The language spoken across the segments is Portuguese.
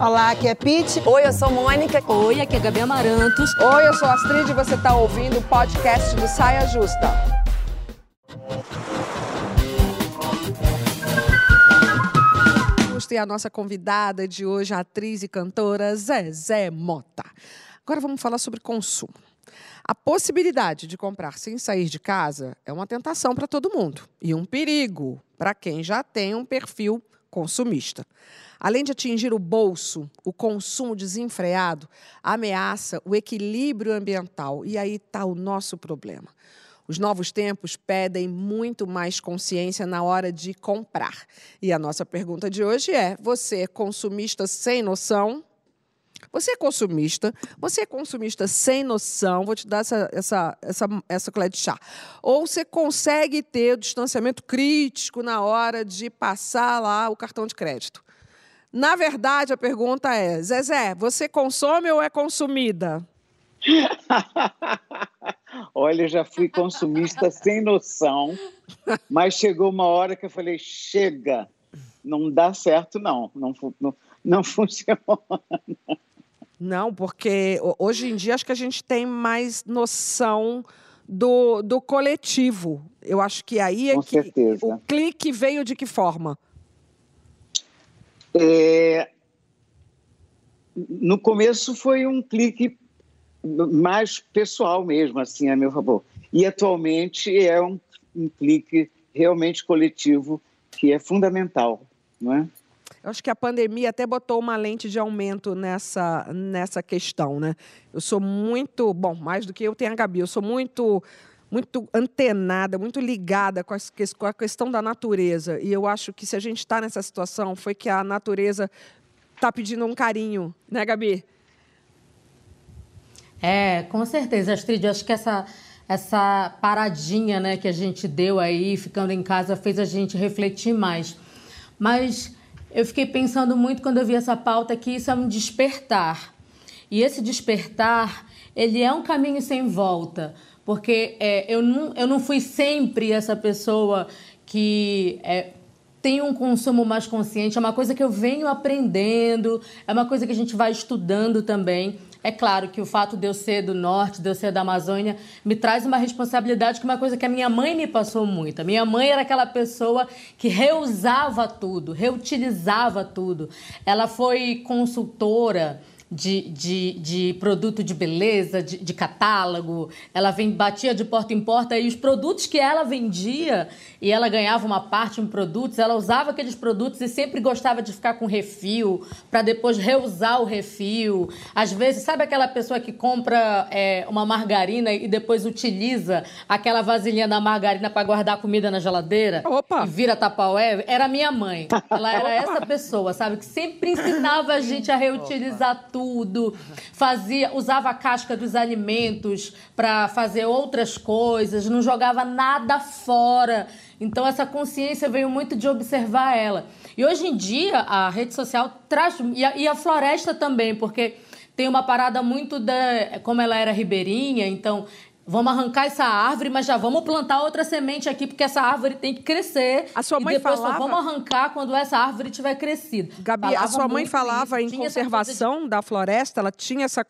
Olá, aqui é Pete. Oi, eu sou Mônica. Oi, aqui é Gabi Amarantos. Oi, eu sou Astrid e você está ouvindo o podcast do Saia Justa. E a nossa convidada de hoje, a atriz e cantora Zezé Mota. Agora vamos falar sobre consumo. A possibilidade de comprar sem sair de casa é uma tentação para todo mundo e um perigo para quem já tem um perfil consumista. Além de atingir o bolso, o consumo desenfreado ameaça o equilíbrio ambiental. E aí está o nosso problema. Os novos tempos pedem muito mais consciência na hora de comprar. E a nossa pergunta de hoje é: você é consumista sem noção? Você é consumista, você é consumista sem noção, vou te dar essa, essa, essa, essa colher de chá. Ou você consegue ter o distanciamento crítico na hora de passar lá o cartão de crédito. Na verdade, a pergunta é: Zezé, você consome ou é consumida? Olha, já fui consumista sem noção, mas chegou uma hora que eu falei: chega, não dá certo, não, não, não, não funciona. Não, porque hoje em dia acho que a gente tem mais noção do, do coletivo. Eu acho que aí é Com que certeza. o clique veio de que forma? É, no começo foi um clique mais pessoal mesmo, assim, a meu favor. E atualmente é um, um clique realmente coletivo que é fundamental, não é? Eu acho que a pandemia até botou uma lente de aumento nessa, nessa questão, né? Eu sou muito, bom, mais do que eu tenho a Gabi, eu sou muito muito antenada, muito ligada com, a questão da natureza. E eu acho que se a gente está nessa situação, foi que a natureza está pedindo um carinho, né, Gabi? É, com certeza, Astrid. Eu acho que essa, essa paradinha né, que a gente deu aí, ficando em casa, fez a gente refletir mais. Mas eu fiquei pensando muito quando eu vi essa pauta que isso é um despertar. E esse despertar, ele é um caminho sem volta porque é, eu, não, eu não fui sempre essa pessoa que é, tem um consumo mais consciente, é uma coisa que eu venho aprendendo, é uma coisa que a gente vai estudando também. É claro que o fato de eu ser do norte, de eu ser da Amazônia, me traz uma responsabilidade que é uma coisa que a minha mãe me passou muito. A minha mãe era aquela pessoa que reusava tudo, reutilizava tudo. Ela foi consultora de, de, de produto de beleza, de, de, catálogo. Ela vem, batia de porta em porta e os produtos que ela vendia e ela ganhava uma parte em produtos, ela usava aqueles produtos e sempre gostava de ficar com refil para depois reusar o refil. Às vezes, sabe aquela pessoa que compra é, uma margarina e depois utiliza aquela vasilhinha da margarina para guardar comida na geladeira? Opa! E vira tapaué? Era minha mãe. Ela era essa pessoa, sabe? Que sempre ensinava a gente a reutilizar Opa. tudo tudo, fazia, usava a casca dos alimentos para fazer outras coisas, não jogava nada fora. Então essa consciência veio muito de observar ela. E hoje em dia a rede social traz e a, e a floresta também, porque tem uma parada muito da como ela era ribeirinha, então Vamos arrancar essa árvore, mas já vamos plantar outra semente aqui, porque essa árvore tem que crescer. A sua mãe e depois falava... só vamos arrancar quando essa árvore tiver crescido. Gabi, falava a sua mãe falava isso, em conservação de... da floresta, ela tinha essa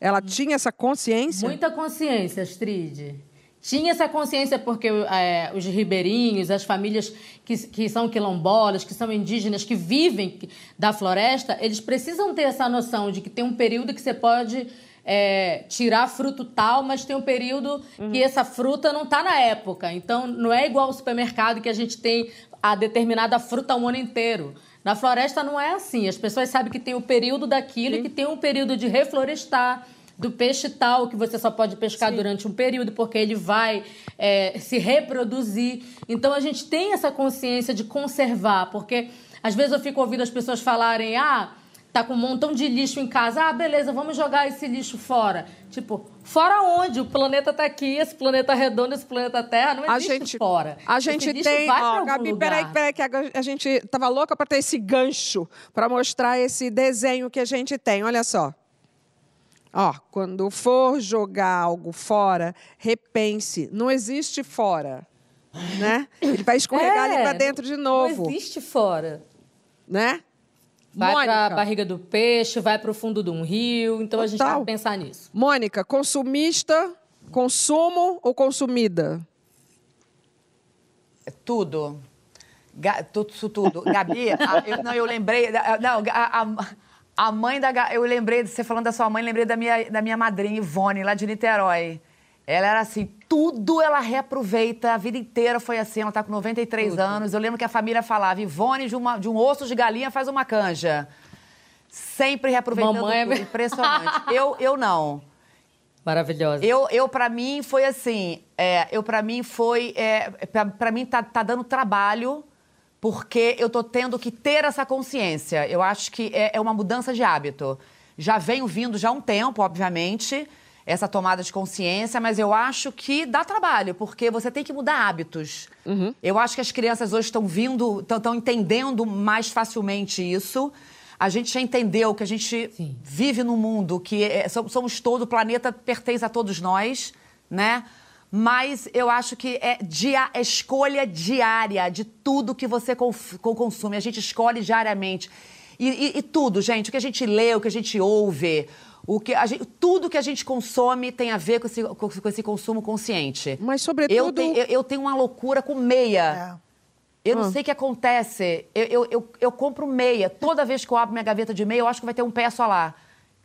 ela tinha essa consciência? Muita consciência, Astrid. Tinha essa consciência porque é, os ribeirinhos, as famílias que, que são quilombolas, que são indígenas, que vivem da floresta, eles precisam ter essa noção de que tem um período que você pode é, tirar fruto tal, mas tem um período uhum. que essa fruta não está na época. Então, não é igual ao supermercado que a gente tem a determinada fruta o ano inteiro. Na floresta não é assim. As pessoas sabem que tem o período daquilo Sim. e que tem um período de reflorestar do peixe tal, que você só pode pescar Sim. durante um período, porque ele vai é, se reproduzir. Então a gente tem essa consciência de conservar, porque às vezes eu fico ouvindo as pessoas falarem, ah, tá com um montão de lixo em casa. Ah, beleza, vamos jogar esse lixo fora. Tipo, fora onde? O planeta tá aqui, esse planeta redondo, esse planeta Terra, não existe a gente, fora. A gente tem, ó, Gabi, peraí, peraí, que a, a gente tava louca para ter esse gancho para mostrar esse desenho que a gente tem. Olha só. Ó, quando for jogar algo fora, repense. Não existe fora, né? Ele vai escorregar é, ali para dentro de novo. Não existe fora. né? Vai para a barriga do peixe, vai para o fundo de um rio. Então Total. a gente tem que pensar nisso. Mônica, consumista, consumo ou consumida? Tudo. Ga, tudo, tudo. Gabi, a, eu, não, eu lembrei. Não, a, a, a, mãe da. Eu lembrei, você falando da sua mãe, lembrei da minha, da minha madrinha, Ivone, lá de Niterói. Ela era assim, tudo ela reaproveita, a vida inteira foi assim, ela está com 93 tudo. anos. Eu lembro que a família falava, Ivone de, uma, de um osso de galinha faz uma canja. Sempre reaproveitando Mamãe é tudo, impressionante. eu, eu não. Maravilhosa. Eu, eu para mim, foi assim, é, eu para mim foi, é, para mim tá, tá dando trabalho, porque eu tô tendo que ter essa consciência. Eu acho que é, é uma mudança de hábito. Já venho vindo já há um tempo, obviamente, essa tomada de consciência, mas eu acho que dá trabalho, porque você tem que mudar hábitos. Uhum. Eu acho que as crianças hoje estão vindo, estão entendendo mais facilmente isso. A gente já entendeu que a gente Sim. vive num mundo que é, somos todo, o planeta pertence a todos nós, né? Mas eu acho que é, dia, é escolha diária de tudo que você consome. A gente escolhe diariamente. E, e, e, tudo, gente, o que a gente lê, o que a gente ouve, o que gente, tudo que a gente consome tem a ver com esse, com esse consumo consciente. Mas, sobretudo. Eu, tenho, eu, eu tenho uma loucura com meia. É. Eu não ah. sei o que acontece. Eu, eu, eu, eu, compro meia. Toda vez que eu abro minha gaveta de meia, eu acho que vai ter um pé só lá.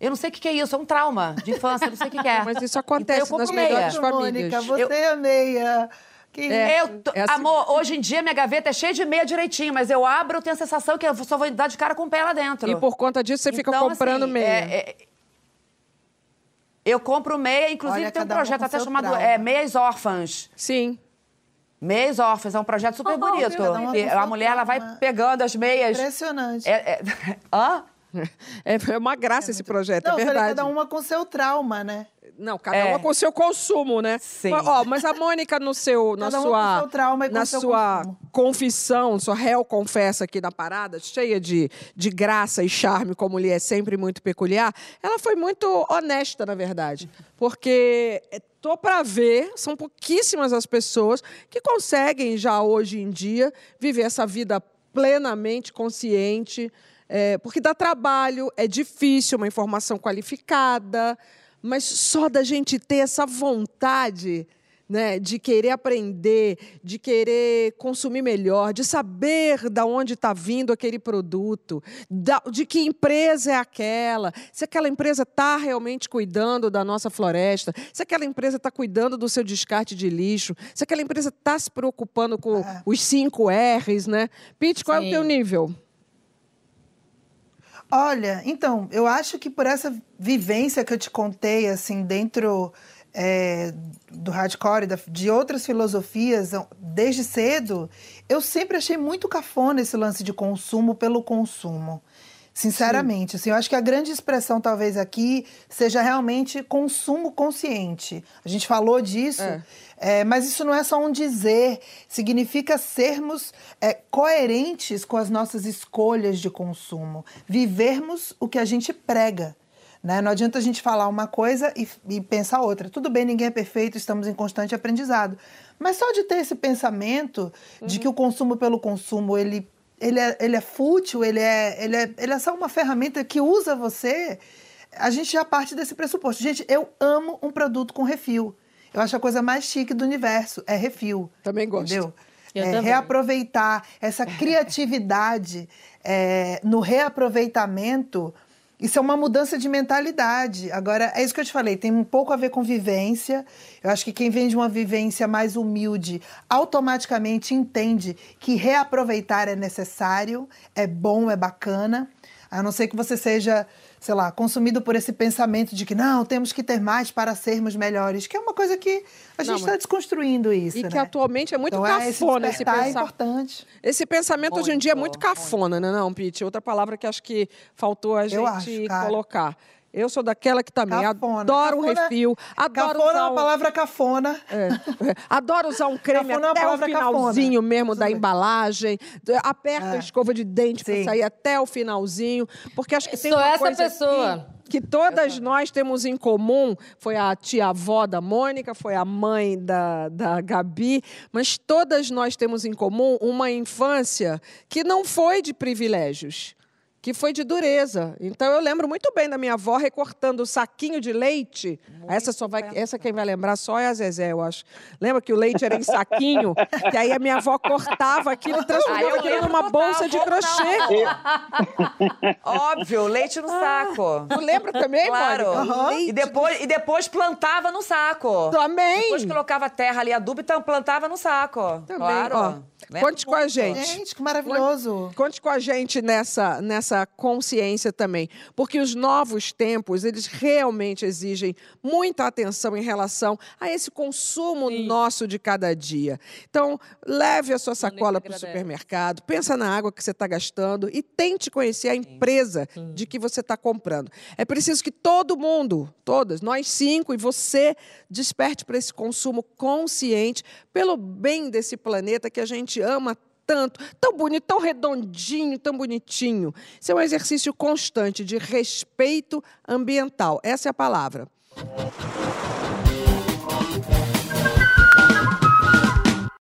Eu não sei o que, é isso, é um trauma de infância, eu não sei o que, é. Mas isso acontece então, nas meia. melhores famílias. Mônica, você é meia. Que... É, eu, é assim... Amor, hoje em dia minha gaveta é cheia de meia direitinho, mas eu abro, eu tenho a sensação que eu só vou dar de cara com o pé lá dentro. E por conta disso você fica então, comprando assim, meia. É, é... Eu compro meia, inclusive Olha, tem um projeto até chamado é, Meias Órfãs. Sim. Meias órfãs, é um projeto super oh, bonito. a mulher ela vai pegando as meias. Impressionante. É, é... Hã? É, é uma graça é esse projeto, Não, é verdade. cada uma com seu trauma, né? Não, cada é. uma com seu consumo, né? Sim. Mas, ó, mas a Mônica, no seu, na sua, na sua confissão, sua réu confessa aqui na parada, cheia de, de graça e charme, como lhe é sempre muito peculiar, ela foi muito honesta, na verdade. Porque é, tô para ver, são pouquíssimas as pessoas que conseguem já hoje em dia viver essa vida plenamente consciente, é, porque dá trabalho, é difícil, uma informação qualificada, mas só da gente ter essa vontade né, de querer aprender, de querer consumir melhor, de saber da onde está vindo aquele produto, da, de que empresa é aquela, se aquela empresa está realmente cuidando da nossa floresta, se aquela empresa está cuidando do seu descarte de lixo, se aquela empresa está se preocupando com é. os cinco R's, né? Pete, qual Sim. é o teu nível? Olha, então, eu acho que por essa vivência que eu te contei, assim, dentro é, do hardcore, de outras filosofias, desde cedo, eu sempre achei muito cafona esse lance de consumo pelo consumo. Sinceramente, assim, eu acho que a grande expressão talvez aqui seja realmente consumo consciente. A gente falou disso, é. É, mas isso não é só um dizer, significa sermos é, coerentes com as nossas escolhas de consumo, vivermos o que a gente prega. Né? Não adianta a gente falar uma coisa e, e pensar outra. Tudo bem, ninguém é perfeito, estamos em constante aprendizado. Mas só de ter esse pensamento uhum. de que o consumo pelo consumo ele ele é, ele é fútil, ele é, ele, é, ele é só uma ferramenta que usa você, a gente já parte desse pressuposto. Gente, eu amo um produto com refil. Eu acho a coisa mais chique do universo, é refil. Também gosto. Entendeu? É, reaproveitar essa criatividade é, no reaproveitamento isso é uma mudança de mentalidade. Agora, é isso que eu te falei, tem um pouco a ver com vivência. Eu acho que quem vem de uma vivência mais humilde automaticamente entende que reaproveitar é necessário, é bom, é bacana. A não ser que você seja sei lá, consumido por esse pensamento de que não, temos que ter mais para sermos melhores, que é uma coisa que a gente está desconstruindo isso. E né? que atualmente é muito então, cafona é, esse, esse pensamento. É importante. Esse pensamento muito, hoje em dia é muito cafona, né, não, Pete? Outra palavra que acho que faltou a gente acho, colocar. Eu sou daquela que também Cafona. adoro um Cafona- refil, adoro Cafona é usar uma um... palavra cafona. É, é. Adoro usar um creme Cafona é uma até o palavra finalzinho cafona. mesmo da embalagem. Aperta a É. escova de dente para sair até o finalzinho. Porque acho que tem Sou uma essa coisa pessoa. aqui que todas nós temos em comum. Foi a tia-avó da Mônica, foi a mãe da, da Gabi. Mas todas nós temos em comum uma infância que não foi de privilégios que foi de dureza. Então eu lembro muito bem da minha avó recortando o saquinho de leite. essa só vai, essa quem vai lembrar só é a Zezé, eu acho. Lembra que o leite era em saquinho? que aí a minha avó cortava aquilo e Ah, transformava eu aquilo numa bolsa de crochê. Óbvio, leite no saco. Tu lembra também, Claro. Leite E, depois, e depois plantava no saco. Também. Depois colocava terra ali, adubo, então plantava no saco. Também, claro. ó. Conte com a muito. gente. Gente, que maravilhoso. Conte com a gente nessa, nessa consciência também, porque os novos tempos, eles realmente exigem muita atenção em relação a esse consumo nosso de cada dia. Então, leve a sua sacola para o supermercado, pensa na água que você está gastando e tente conhecer a empresa de que você está comprando. É preciso que todo mundo, todas, nós cinco e você, desperte para esse consumo consciente pelo bem desse planeta que a gente ama tanto, tão bonito, tão redondinho, tão bonitinho. Isso é um exercício constante de respeito ambiental. Essa é a palavra.